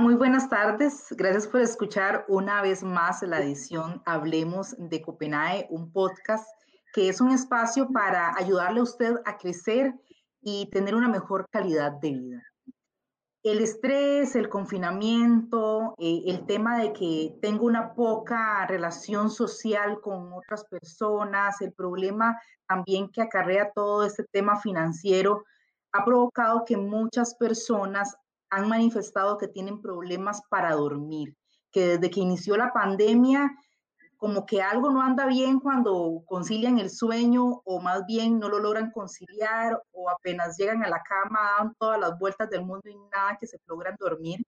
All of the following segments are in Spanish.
muy buenas tardes. Gracias por escuchar una vez más la edición Hablemos de Copenhague, un podcast que es un espacio para ayudarle a usted a crecer y tener una mejor calidad de vida. El estrés, el confinamiento, eh, el tema de que tengo una poca relación social con otras personas, el problema también que acarrea todo este tema financiero, ha provocado que muchas personas han manifestado que tienen problemas para dormir, que desde que inició la pandemia, como que algo no anda bien cuando concilian el sueño o más bien no lo logran conciliar o apenas llegan a la cama, dan todas las vueltas del mundo y nada que se logran dormir.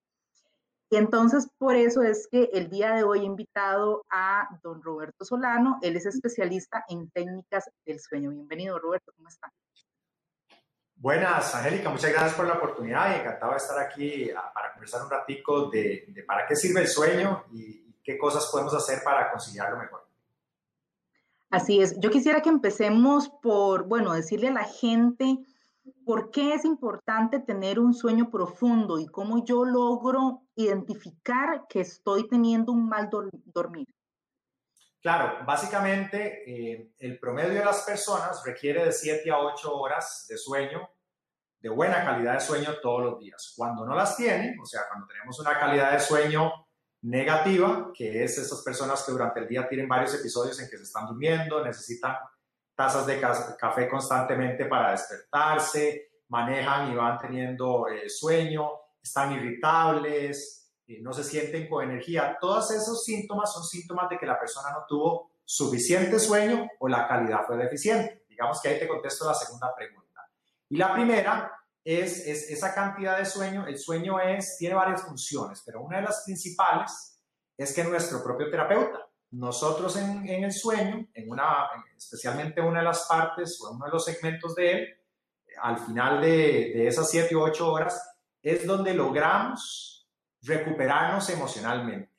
Entonces por eso es que el día de hoy he invitado a don Roberto Solano, él es especialista en técnicas del sueño. Bienvenido Roberto, ¿cómo está? Buenas, Angélica, muchas gracias por la oportunidad y encantado de estar aquí ah, para conversar un ratico de, para qué sirve el sueño y, qué cosas podemos hacer para conciliarlo mejor. Así es, yo quisiera que empecemos por, bueno, decirle a la gente por qué es importante tener un sueño profundo y cómo yo logro identificar que estoy teniendo un mal dormir. Claro, básicamente eh, el promedio de las personas requiere de 7 a 8 horas de sueño, de buena calidad de sueño todos los días. Cuando no las tienen, o sea, cuando tenemos una calidad de sueño negativa, que es esas personas que durante el día tienen varios episodios en que se están durmiendo, necesitan tazas de café constantemente para despertarse, manejan y van teniendo eh, sueño, están irritables, no se sienten con energía. Todos esos síntomas son síntomas de que la persona no tuvo suficiente sueño o la calidad fue deficiente. Digamos que ahí te contesto la segunda pregunta. Y la primera es, esa cantidad de sueño. El sueño es, tiene varias funciones, pero una de las principales es que nuestro propio terapeuta, nosotros en, el sueño, en una, especialmente una de las partes o uno de los segmentos de él, al final de, de esas 7 u 8 horas, es donde logramos recuperarnos emocionalmente.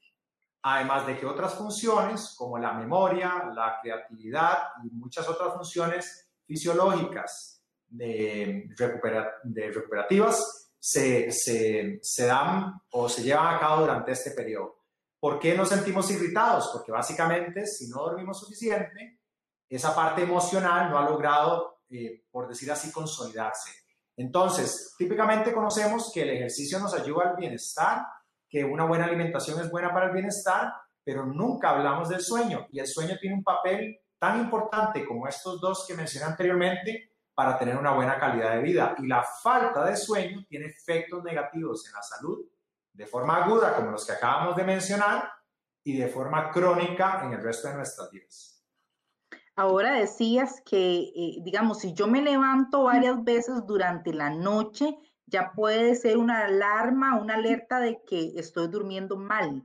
Además de que otras funciones como la memoria, la creatividad y muchas otras funciones fisiológicas de, recuperativas se, se, se dan o se llevan a cabo durante este periodo. ¿Por qué nos sentimos irritados? Porque básicamente si no dormimos suficiente, esa parte emocional no ha logrado, eh, por decir así, consolidarse. Entonces, típicamente conocemos que el ejercicio nos ayuda al bienestar, que una buena alimentación es buena para el bienestar, pero nunca hablamos del sueño. Y el sueño tiene un papel tan importante como estos dos que mencioné anteriormente para tener una buena calidad de vida. Y la falta de sueño tiene efectos negativos en la salud de forma aguda, como los que acabamos de mencionar, y de forma crónica en el resto de nuestras vidas. Ahora decías que, eh, digamos, si yo me levanto varias veces durante la noche, ya puede ser una alarma, una alerta de que estoy durmiendo mal.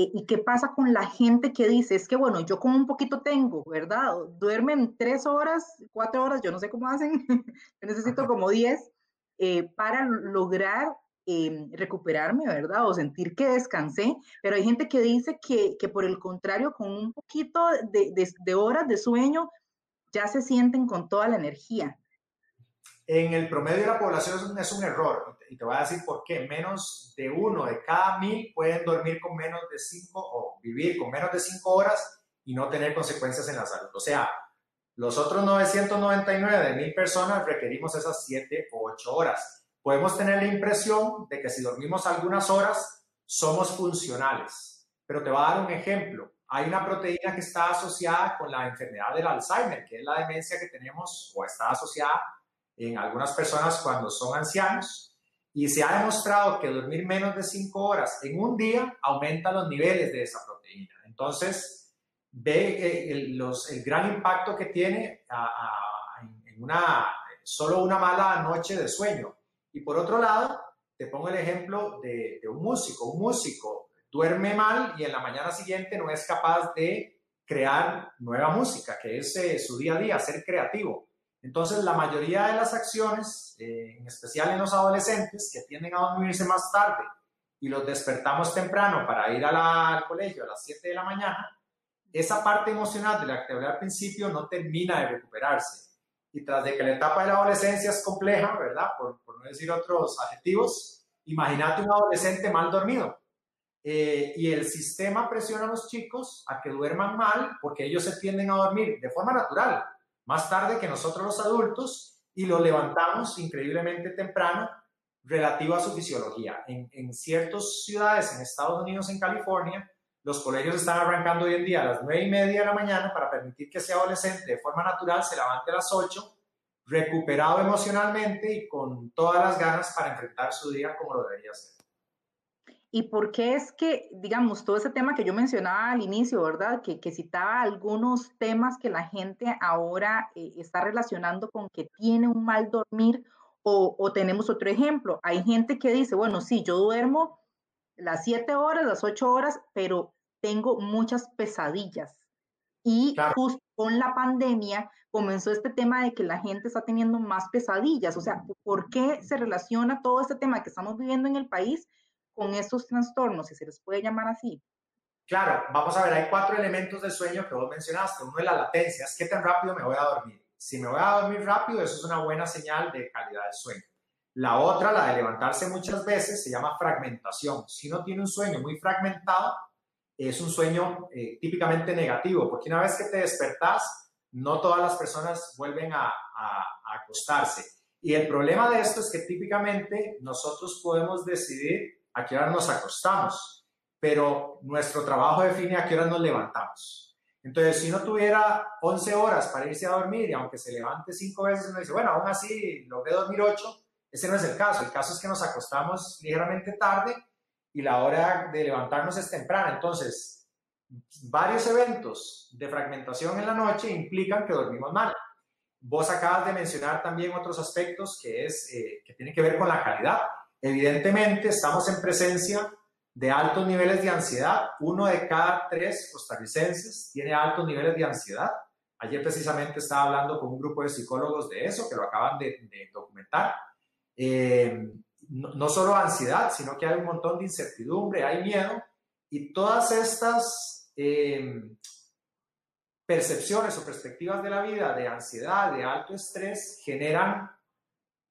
Eh, ¿Y qué pasa con la gente que dice, es que bueno, yo como un poquito tengo, ¿verdad? Duermen tres horas, cuatro horas, yo no sé cómo hacen, necesito como diez eh, para lograr em, recuperarme, ¿verdad? O sentir que descansé, pero hay gente que dice que, que por el contrario, con un poquito de, de, horas de sueño, ya se sienten con toda la energía. En el promedio de la población es un error y te voy a decir por qué. Menos de uno de cada mil pueden dormir con menos de cinco o vivir con menos de cinco horas y no tener consecuencias en la salud. O sea, los otros 999 de mil personas requerimos esas siete o ocho horas. Podemos tener la impresión de que si dormimos algunas horas somos funcionales. Pero te voy a dar un ejemplo. Hay una proteína que está asociada con la enfermedad del Alzheimer, que es la demencia que tenemos o está asociada en algunas personas cuando son ancianos y se ha demostrado que dormir menos de 5 horas en un día aumenta los niveles de esa proteína. Entonces, ve el, los, el gran impacto que tiene en una, solo una mala noche de sueño. Y por otro lado, te pongo el ejemplo de, un músico. Un músico duerme mal y en la mañana siguiente no es capaz de crear nueva música, que es eh, su día a día, ser creativo. Entonces, la mayoría de las acciones, eh, en especial en los adolescentes, que tienden a dormirse más tarde y los despertamos temprano para ir al colegio a las 7 de la mañana, esa parte emocional de la que al principio no termina de recuperarse. Y tras de que la etapa de la adolescencia es compleja, ¿verdad? Por, no decir otros adjetivos, Imagínate un adolescente mal dormido. Eh, y el sistema presiona a los chicos a que duerman mal porque ellos se tienden a dormir de forma natural, más tarde que nosotros los adultos, y lo levantamos increíblemente temprano relativo a su fisiología. En, ciertas ciudades en Estados Unidos, en California, los colegios están arrancando hoy en día a las 9 y media de la mañana para permitir que ese adolescente de forma natural se levante a las 8, recuperado emocionalmente y con todas las ganas para enfrentar su día como lo debería ser. ¿Y por qué es que, digamos, todo ese tema que yo mencionaba al inicio, ¿verdad? Que, que citaba algunos temas que la gente ahora eh, está relacionando con que tiene un mal dormir o, o, tenemos otro ejemplo. Hay gente que dice, bueno, sí, yo duermo las siete horas, las ocho horas, pero tengo muchas pesadillas. Y justo con la pandemia comenzó este tema de que la gente está teniendo más pesadillas. O sea, ¿por qué se relaciona todo este tema que estamos viviendo en el país con estos trastornos, si se les puede llamar así? Claro, vamos a ver, hay cuatro elementos del sueño que vos mencionaste. Uno es la latencia, es qué tan rápido me voy a dormir. Si me voy a dormir rápido, eso es una buena señal de calidad del sueño. La otra, la de levantarse muchas veces, se llama fragmentación. Si uno tiene un sueño muy fragmentado, es un sueño eh, típicamente negativo, porque una vez que te despertás, no todas las personas vuelven a, a acostarse. Y el problema de esto es que típicamente nosotros podemos decidir a qué hora nos acostamos, pero nuestro trabajo define a qué hora nos levantamos. Entonces, si no tuviera 11 horas para irse a dormir y aunque se levante 5 veces, uno dice, bueno, aún así logré dormir 8, ese no es el caso. El caso es que nos acostamos ligeramente tarde y la hora de levantarnos es temprana. Entonces, varios eventos de fragmentación en la noche implican que dormimos mal. Vos acabas de mencionar también otros aspectos que, es, eh, que tienen que ver con la calidad. Evidentemente, estamos en presencia de altos niveles de ansiedad. Uno de cada tres costarricenses tiene altos niveles de ansiedad. Ayer precisamente estaba hablando con un grupo de psicólogos de eso, que lo acaban de, de documentar. Eh, no, solo ansiedad, sino que hay un montón de incertidumbre, hay miedo, y todas estas eh, percepciones o perspectivas de la vida de ansiedad, de alto estrés, generan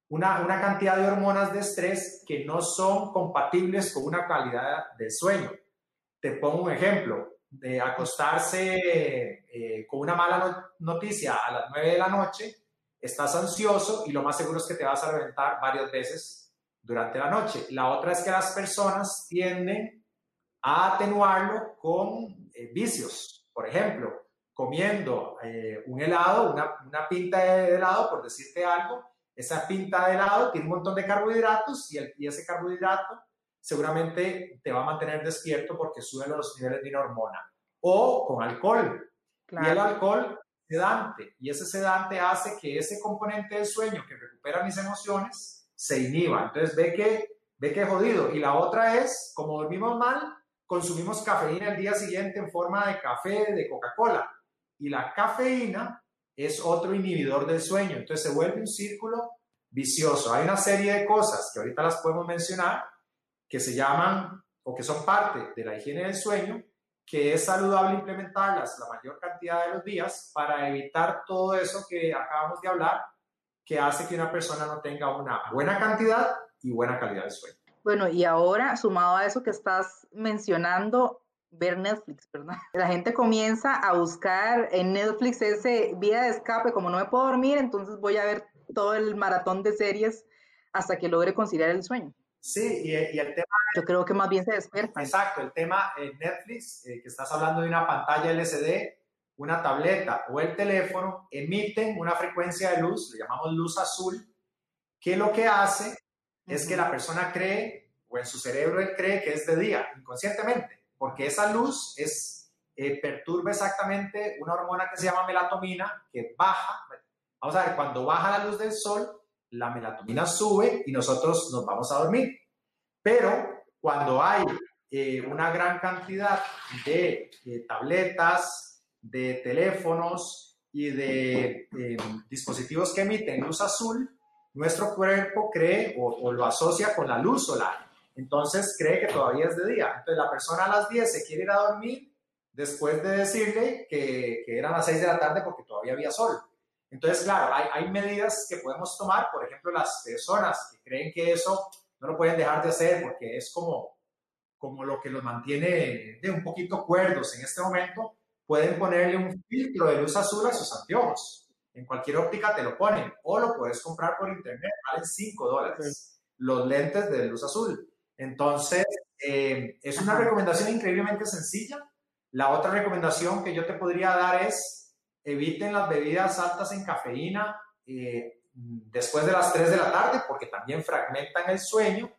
una, una, cantidad de hormonas de estrés que no son compatibles con una calidad de sueño. Te pongo un ejemplo, de acostarse eh, con una mala noticia a las 9 de la noche estás ansioso y lo más seguro es que te vas a reventar varias veces durante la noche. La otra es que las personas tienden a atenuarlo con eh, vicios. Por ejemplo, comiendo eh, un helado, una, una, pinta de helado, por decirte algo, esa pinta de helado tiene un montón de carbohidratos y, el, y ese carbohidrato seguramente te va a mantener despierto porque sube los niveles de una hormona. O con alcohol. Y el alcohol sedante y ese sedante hace que ese componente del sueño que recupera mis emociones se inhiba. Entonces ve que, ve que jodido. Y la otra es, como dormimos mal, consumimos cafeína el día siguiente en forma de café, de Coca-Cola. Y la cafeína es otro inhibidor del sueño. Entonces se vuelve un círculo vicioso. Hay una serie de cosas que ahorita las podemos mencionar que se llaman o que son parte de la higiene del sueño que es saludable implementarlas la mayor cantidad de los días para evitar todo eso que acabamos de hablar, que hace que una persona no tenga una buena cantidad y buena calidad de sueño. Bueno, y ahora, sumado a eso que estás mencionando, ver Netflix, ¿verdad? La gente comienza a buscar en Netflix ese vía de escape, como no me puedo dormir, entonces voy a ver todo el maratón de series hasta que logre conciliar el sueño. Sí, y, el tema... Yo creo que más bien se despierta. Exacto, el tema en Netflix, eh, que estás hablando de una pantalla LCD, una tableta o el teléfono, emiten una frecuencia de luz, le llamamos luz azul, que lo que hace es que la persona cree, o en su cerebro él cree que es de día, inconscientemente, porque esa luz es, eh, perturba exactamente una hormona que se llama melatonina, que baja, vamos a ver, cuando baja la luz del sol, la melatonina sube y nosotros nos vamos a dormir. Pero cuando hay eh, una gran cantidad de, tabletas, de teléfonos y de em, dispositivos que emiten luz azul, nuestro cuerpo cree o, lo asocia con la luz solar. Entonces cree que todavía es de día. Entonces la persona a las 10 se quiere ir a dormir después de decirle que, que eran las 6 de la tarde porque todavía había sol. Entonces, claro, hay, hay, medidas que podemos tomar, por ejemplo, las personas que creen que eso no lo pueden dejar de hacer porque es como, como lo que los mantiene de un poquito cuerdos en este momento, pueden ponerle un filtro de luz azul a sus anteojos. En cualquier óptica te lo ponen o lo puedes comprar por internet, valen 5 dólares los lentes de luz azul. Entonces, eh, es una recomendación increíblemente sencilla. La otra recomendación que yo te podría dar es eviten las bebidas altas en cafeína eh, después de las 3 de la tarde porque también fragmentan el sueño.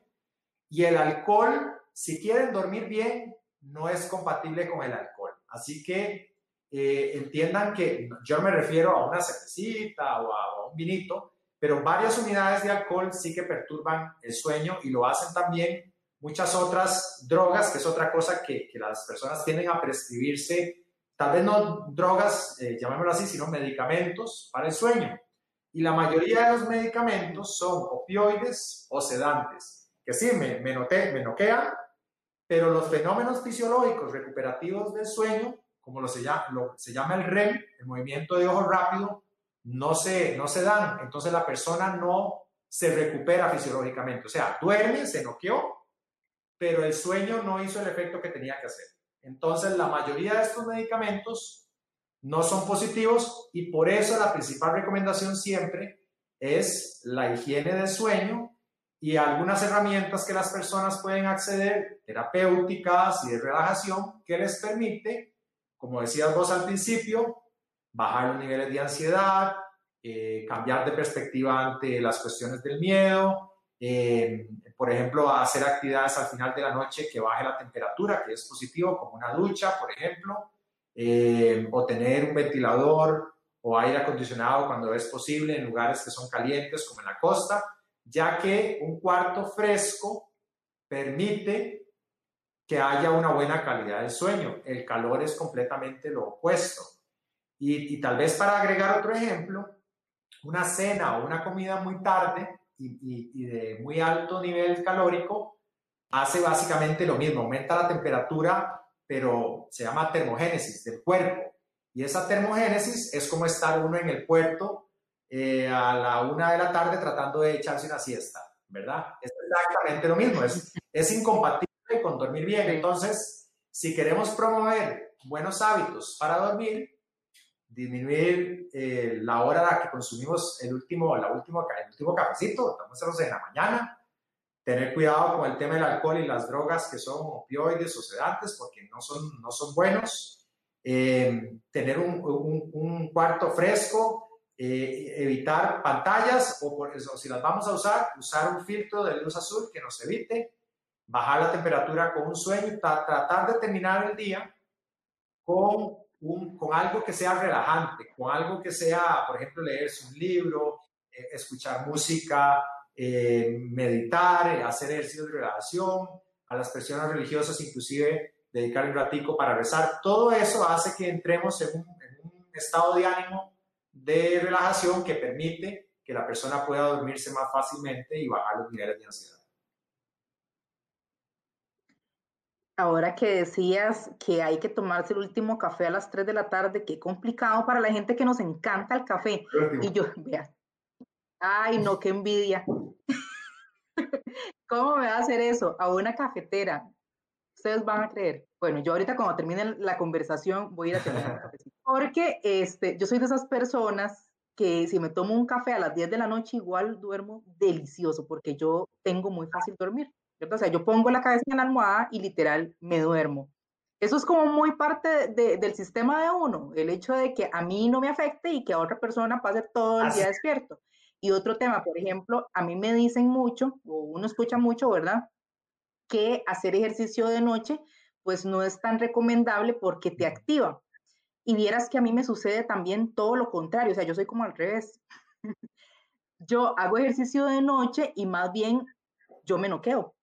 Y el alcohol, si quieren dormir bien, no es compatible con el alcohol. Así que eh, entiendan que yo me refiero a una cervecita o a, un vinito, pero varias unidades de alcohol sí que perturban el sueño y lo hacen también muchas otras drogas, que es otra cosa que, que las personas tienden a prescribirse, tal vez no drogas, eh, llamémoslo así, sino medicamentos para el sueño. Y la mayoría de los medicamentos son opioides o sedantes, que sí, me, noté, me noquean, pero los fenómenos fisiológicos recuperativos del sueño, como lo se, llama, lo, se llama el REM, el movimiento de ojo rápido, no se, no se dan. Entonces la persona no se recupera fisiológicamente. O sea, duerme, se noqueó, pero el sueño no hizo el efecto que tenía que hacer. Entonces la mayoría de estos medicamentos no son positivos y por eso la principal recomendación siempre es la higiene del sueño y algunas herramientas que las personas pueden acceder, terapéuticas y de relajación, que les permite, como decías vos al principio, bajar los niveles de ansiedad, eh, cambiar de perspectiva ante las cuestiones del miedo, eh, por ejemplo, hacer actividades al final de la noche que baje la temperatura, que es positivo, como una ducha, por ejemplo, eh, o tener un ventilador o aire acondicionado cuando es posible en lugares que son calientes, como en la costa ya que un cuarto fresco permite que haya una buena calidad del sueño. El calor es completamente lo opuesto. Y, tal vez para agregar otro ejemplo, una cena o una comida muy tarde y, y, de muy alto nivel calórico hace básicamente lo mismo, aumenta la temperatura, pero se llama termogénesis del cuerpo. Y esa termogénesis es como estar uno en el puerto eh, a la una de la tarde tratando de echarse una siesta, ¿verdad? Es exactamente lo mismo, es, es incompatible con dormir bien. Entonces, si queremos promover buenos hábitos para dormir, disminuir eh, la hora a la que consumimos el último, la último, el último cafecito, tomárselo en la mañana, tener cuidado con el tema del alcohol y las drogas que son opioides o sedantes porque no son, no son buenos, eh, tener un, un, un, cuarto fresco, eh, evitar pantallas o, por eso, si las vamos a usar, usar un filtro de luz azul que nos evite, bajar la temperatura con un sueño tratar de terminar el día con, un, con algo que sea relajante, con algo que sea, por ejemplo, leerse un libro, eh, escuchar música, eh, meditar, hacer ejercicios de relajación, a las personas religiosas inclusive dedicar un ratico para rezar. Todo eso hace que entremos en un, en un estado de ánimo de relajación que permite que la persona pueda dormirse más fácilmente y bajar los niveles de ansiedad. Ahora que decías que hay que tomarse el último café a las 3 de la tarde, qué complicado para la gente que nos encanta el café. Y yo, vea, ay, no, qué envidia. ¿Cómo me va a hacer eso? A una cafetera. Ustedes van a creer. Bueno, yo ahorita cuando termine la conversación voy a ir a tener un cafecito. Porque este, yo soy de esas personas que si me tomo un café a las 10 de la noche igual duermo delicioso porque yo tengo muy fácil dormir. ¿Cierto? O sea, yo pongo la cabeza en la almohada y literal me duermo. Eso es como muy parte de, del sistema de uno, el hecho de que a mí no me afecte y que a otra persona pase todo el día despierto. Y otro tema, por ejemplo, a mí me dicen mucho, o uno escucha mucho, ¿verdad? Que hacer ejercicio de noche pues no es tan recomendable porque te activa. Y vieras que a mí me sucede también todo lo contrario, o sea, yo soy como al revés. yo hago ejercicio de noche y más bien yo me noqueo.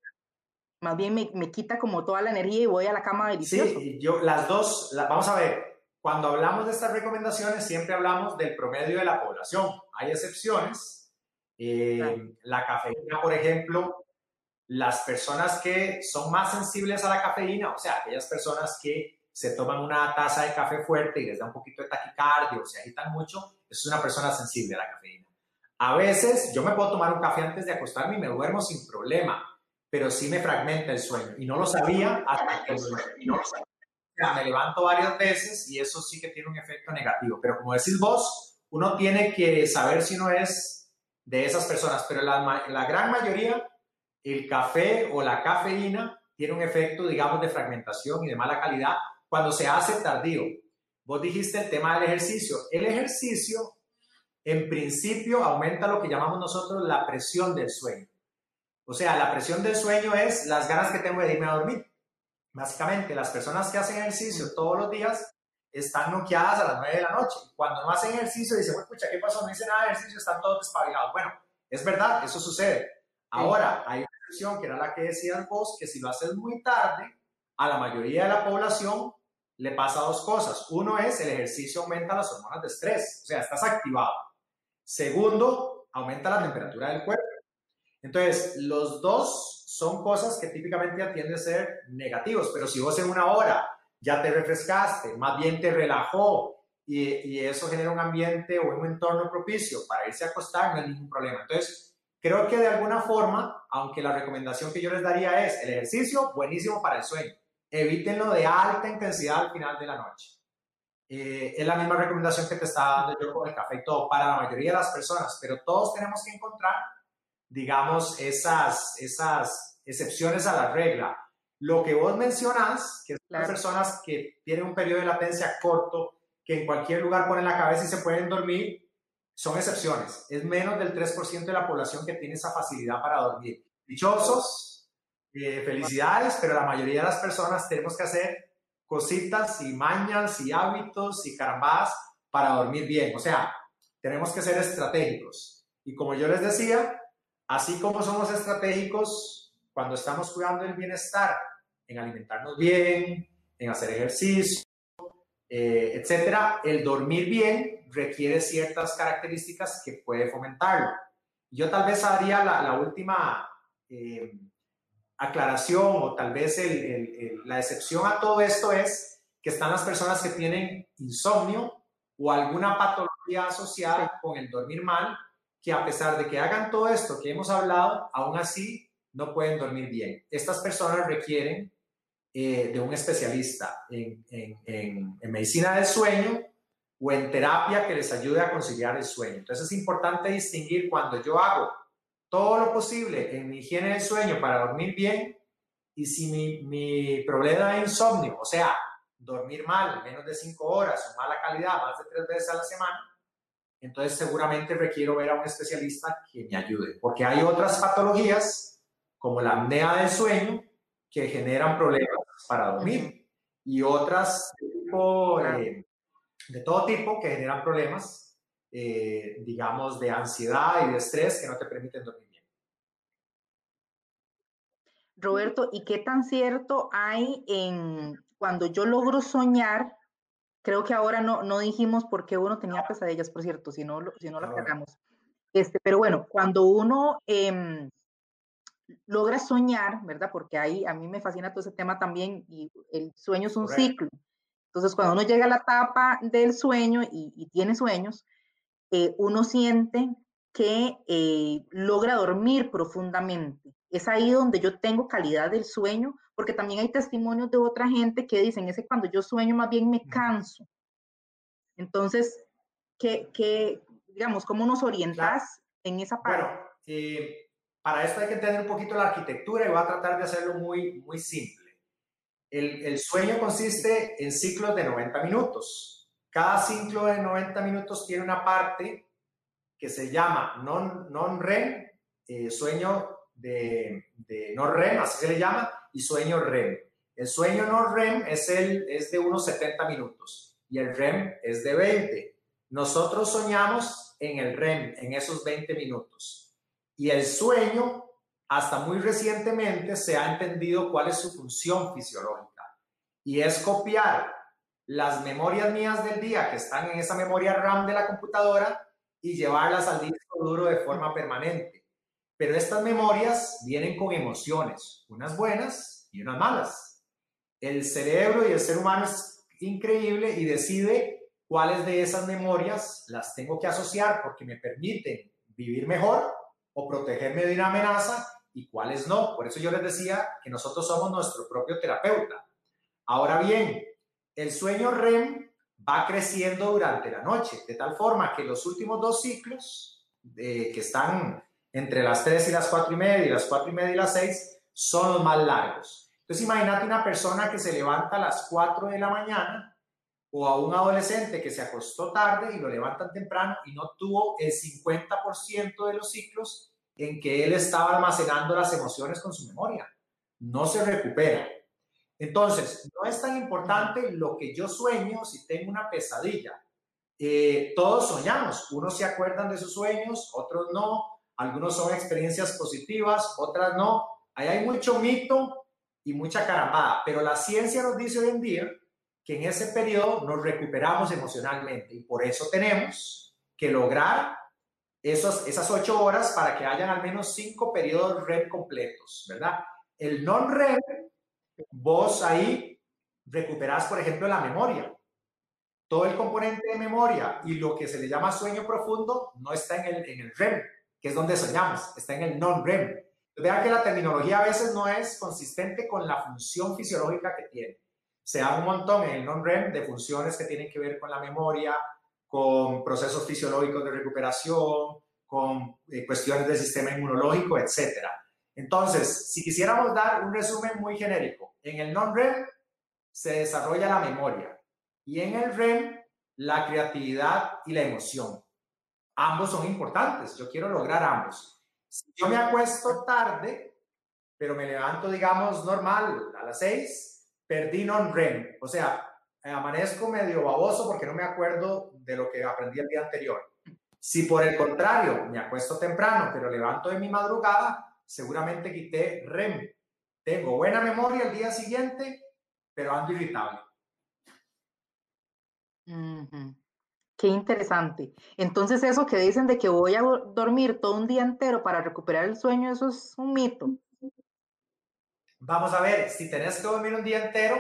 Más bien me, me quita como toda la energía y voy a la cama delicioso. Sí, yo las dos, vamos a ver, cuando hablamos de estas recomendaciones siempre hablamos del promedio de la población. Hay excepciones. Eh, La cafeína, por ejemplo, las personas que son más sensibles a la cafeína, o sea, aquellas personas que se toman una taza de café fuerte y les da un poquito de taquicardia o se agitan mucho, es una persona sensible a la cafeína. A veces yo me puedo tomar un café antes de acostarme y me duermo sin problema, pero sí me fragmenta el sueño. Y no lo sabía hasta que lo, me levanto varias veces y eso sí que tiene un efecto negativo. Pero como decís vos, uno tiene que saber si no es de esas personas, pero la, la gran mayoría, el café o la cafeína tiene un efecto, digamos, de fragmentación y de mala calidad cuando se hace tardío. Vos dijiste el tema del ejercicio. El ejercicio, en principio, aumenta lo que llamamos nosotros la presión del sueño. O sea, la presión del sueño es las ganas que tengo de irme a dormir. Básicamente, las personas que hacen ejercicio todos los días están noqueadas a las 9 de la noche. Cuando no hacen ejercicio, dicen, escucha, ¿qué pasó? No hice nada de ejercicio, están todos despabilados. Bueno, es verdad, eso sucede. Ahora, hay una excepción que era la que decías vos, que si lo haces muy tarde, a la mayoría de la población le pasa dos cosas. Uno es el ejercicio aumenta las hormonas de estrés, o sea, estás activado. Segundo, aumenta la temperatura del cuerpo. Entonces, los dos son cosas que típicamente atienden a ser negativos, pero si vos en una hora ya te refrescaste, más bien te relajó y, y eso genera un ambiente o un entorno propicio para irse a acostar, no hay ningún problema. Entonces, creo que de alguna forma, aunque la recomendación que yo les daría es el ejercicio, buenísimo para el sueño evítenlo de alta intensidad al final de la noche. Eh, es la misma recomendación que te estaba dando yo con el café y todo, para la mayoría de las personas, pero todos tenemos que encontrar, digamos, esas, esas excepciones a la regla. Lo que vos mencionas, que son las personas que tienen un periodo de latencia corto, que en cualquier lugar ponen la cabeza y se pueden dormir, son excepciones. Es menos del 3% de la población que tiene esa facilidad para dormir. Dichosos eh, felicidades, pero la mayoría de las personas tenemos que hacer cositas y mañas y hábitos y carambas para dormir bien. O sea, tenemos que ser estratégicos. Y como yo les decía, así como somos estratégicos cuando estamos cuidando el bienestar, en alimentarnos bien, en hacer ejercicio, eh, etcétera, el dormir bien requiere ciertas características que puede fomentarlo. Yo tal vez haría la, última eh, aclaración o tal vez la excepción a todo esto es que están las personas que tienen insomnio o alguna patología asociada con el dormir mal, que a pesar de que hagan todo esto que hemos hablado, aún así no pueden dormir bien. Estas personas requieren eh, de un especialista en, en medicina del sueño o en terapia que les ayude a conciliar el sueño. Entonces es importante distinguir cuando yo hago todo lo posible en mi higiene del sueño para dormir bien y si mi, mi problema de insomnio, o sea, dormir mal, menos de cinco horas o mala calidad, más de tres veces a la semana, entonces seguramente requiero ver a un especialista que me ayude, porque hay otras patologías como la apnea del sueño que generan problemas para dormir y otras de, tipo, eh, de todo tipo que generan problemas eh, digamos, de ansiedad y de estrés que no te permiten dormir bien. Roberto, ¿y qué tan cierto hay en cuando yo logro soñar? Creo que ahora no, no dijimos por qué uno tenía pesadillas, por cierto, si no, si no lo aclaramos. Este, pero bueno, cuando uno em, logra soñar, ¿verdad? Porque ahí a mí me fascina todo ese tema también y el sueño es un ciclo. Entonces, cuando uno llega a la etapa del sueño y, y tiene sueños, eh, uno siente que eh, logra dormir profundamente. Es ahí donde yo tengo calidad del sueño, porque también hay testimonios de otra gente que dicen, ese cuando yo sueño más bien me canso. Entonces, ¿qué, digamos, cómo nos orientas en esa parte? Bueno, eh, para esto hay que entender un poquito la arquitectura y voy a tratar de hacerlo muy, muy simple. El, el sueño consiste en ciclos de 90 minutos. Cada ciclo de 90 minutos tiene una parte que se llama non-REM, eh, sueño de, de non-REM, así se le llama, y sueño REM. El sueño non-REM es, el, es de unos 70 minutos y el REM es de 20. Nosotros soñamos en el REM, en esos 20 minutos. Y el sueño, hasta muy recientemente, se ha entendido cuál es su función fisiológica. Y es copiar las memorias mías del día que están en esa memoria RAM de la computadora y llevarlas al disco duro de forma permanente. Pero estas memorias vienen con emociones, unas buenas y unas malas. El cerebro y el ser humano es increíble y decide cuáles de esas memorias las tengo que asociar porque me permiten vivir mejor o protegerme de una amenaza y cuáles no. Por eso yo les decía que nosotros somos nuestro propio terapeuta. Ahora bien, el sueño REM va creciendo durante la noche, de tal forma que los últimos dos ciclos, eh, que están entre las 3 y las 4 y media y las 4 y media y las 6, son los más largos. Entonces imagínate una persona que se levanta a las 4 de la mañana o a un adolescente que se acostó tarde y lo levantan temprano y no tuvo el 50% de los ciclos en que él estaba almacenando las emociones con su memoria. No se recupera. Entonces, no es tan importante lo que yo sueño si tengo una pesadilla. Eh, todos soñamos, unos se acuerdan de sus sueños, otros no, algunos son experiencias positivas, otras no. Ahí hay mucho mito y mucha carambada, pero la ciencia nos dice hoy en día que en ese periodo nos recuperamos emocionalmente y por eso tenemos que lograr esos, esas ocho horas para que hayan al menos cinco periodos REM completos, ¿verdad? El non-REM vos ahí recuperás, por ejemplo, la memoria. Todo el componente de memoria y lo que se le llama sueño profundo no está en el, en el REM, que es donde soñamos, está en el non-REM. Vea que la terminología a veces no es consistente con la función fisiológica que tiene. Se da un montón en el non-REM de funciones que tienen que ver con la memoria, con procesos fisiológicos de recuperación, con eh, cuestiones del sistema inmunológico, etcétera. Entonces, si quisiéramos dar un resumen muy genérico, en el non-REM se desarrolla la memoria y en el REM la creatividad y la emoción. Ambos son importantes, yo quiero lograr ambos. Si yo me acuesto tarde, pero me levanto, digamos, normal a las 6, perdí non-REM, o sea, amanezco medio baboso porque no me acuerdo de lo que aprendí el día anterior. Si por el contrario me acuesto temprano, pero levanto de mi madrugada, seguramente quité REM. Tengo buena memoria el día siguiente, pero ando irritable. Qué interesante. Entonces eso que dicen de que voy a dormir todo un día entero para recuperar el sueño, eso es un mito. Vamos a ver, si tenés que dormir un día entero,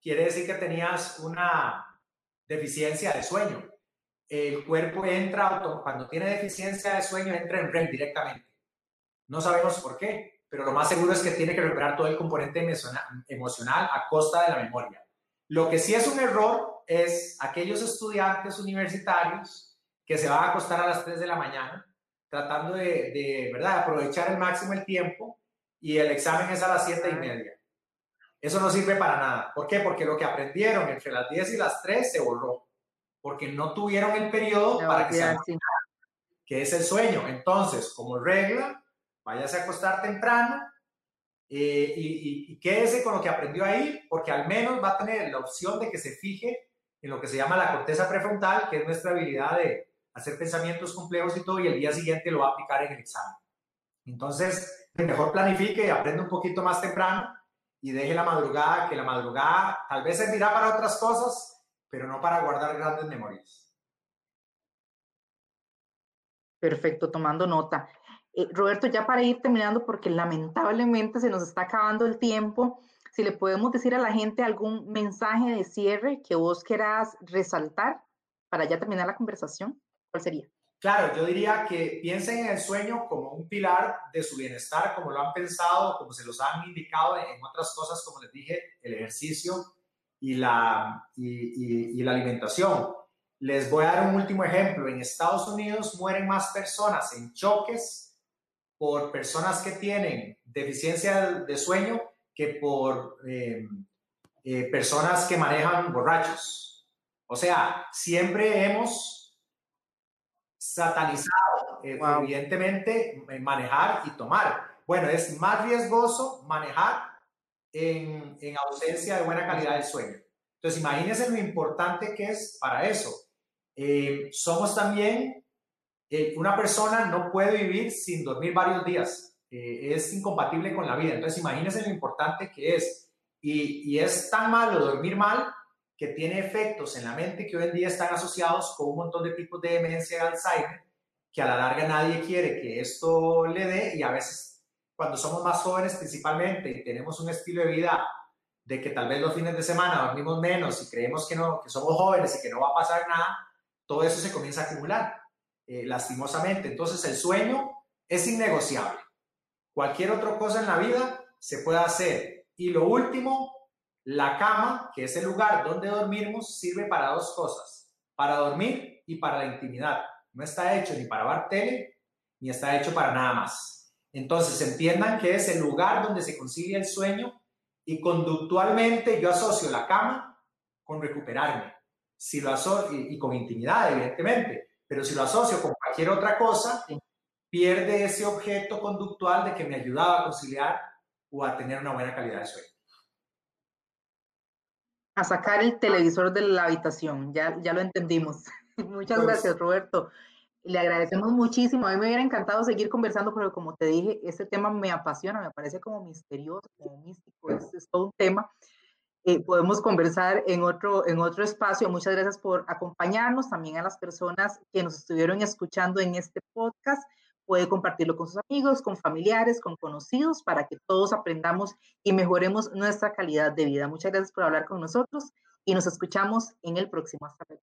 quiere decir que tenías una deficiencia de sueño. El cuerpo entra, cuando tiene deficiencia de sueño, entra en REM directamente. No sabemos por qué, pero lo más seguro es que tiene que recuperar todo el componente emocional a costa de la memoria. Lo que sí es un error es aquellos estudiantes universitarios que se van a acostar a las 3 de la mañana tratando de, ¿verdad? aprovechar el máximo el tiempo y el examen es a las 7 y media. Eso no sirve para nada. ¿Por qué? Porque lo que aprendieron entre las 10 y las 3 se borró. Porque no tuvieron el periodo para que se que es el sueño. Entonces, como regla, váyase a acostar temprano eh, y, y, quédese con lo que aprendió ahí, porque al menos va a tener la opción de que se fije en lo que se llama la corteza prefrontal, que es nuestra habilidad de hacer pensamientos complejos y todo, y el día siguiente lo va a aplicar en el examen. Entonces, mejor planifique y aprenda un poquito más temprano y deje la madrugada, que la madrugada tal vez servirá para otras cosas, pero no para guardar grandes memorias. Perfecto, tomando nota. Eh, Roberto, ya para ir terminando, porque lamentablemente se nos está acabando el tiempo, si le podemos decir a la gente algún mensaje de cierre que vos quieras resaltar para ya terminar la conversación, ¿cuál sería? Claro, yo diría que piensen en el sueño como un pilar de su bienestar, como lo han pensado, como se los han indicado en otras cosas, como les dije, el ejercicio y la, y la alimentación. Les voy a dar un último ejemplo. En Estados Unidos mueren más personas en choques por personas que tienen deficiencia de sueño que por eh, eh, personas que manejan borrachos. O sea, siempre hemos satanizado, eh, evidentemente, manejar y tomar. Bueno, es más riesgoso manejar en, en ausencia de buena calidad del sueño. Entonces, imagínense lo importante que es para eso. somos también eh, una persona no puede vivir sin dormir varios días. Eh, es incompatible con la vida. Entonces, imagínense lo importante que es. Y, y, es tan malo dormir mal que tiene efectos en la mente que hoy en día están asociados con un montón de tipos de demencia de Alzheimer, que a la larga nadie quiere que esto le dé y a veces cuando somos más jóvenes principalmente y tenemos un estilo de vida de que tal vez los fines de semana dormimos menos y creemos que, no, que somos jóvenes y que no va a pasar nada, todo eso se comienza a acumular eh, lastimosamente. Entonces el sueño es innegociable. Cualquier otra cosa en la vida se puede hacer. Y lo último, la cama, que es el lugar donde dormimos, sirve para dos cosas, para dormir y para la intimidad. No está hecho ni para ver tele, ni está hecho para nada más. Entonces entiendan que es el lugar donde se consigue el sueño y conductualmente yo asocio la cama con recuperarme. Si lo asocio, y, con intimidad, evidentemente, pero si lo asocio con cualquier otra cosa, pierde ese objeto conductual de que me ayudaba a conciliar o a tener una buena calidad de sueño. A sacar el televisor de la habitación, ya, ya lo entendimos. Muchas pues gracias, Roberto. Le agradecemos muchísimo. A mí me hubiera encantado seguir conversando, pero como te dije, este tema me apasiona, me parece como misterioso, como místico, es, es todo un tema. Eh, podemos conversar en otro, en otro espacio. Muchas gracias por acompañarnos, también a las personas que nos estuvieron escuchando en este podcast. Puede compartirlo con sus amigos, con familiares, con conocidos, para que todos aprendamos y mejoremos nuestra calidad de vida. Muchas gracias por hablar con nosotros y nos escuchamos en el próximo. Hasta luego.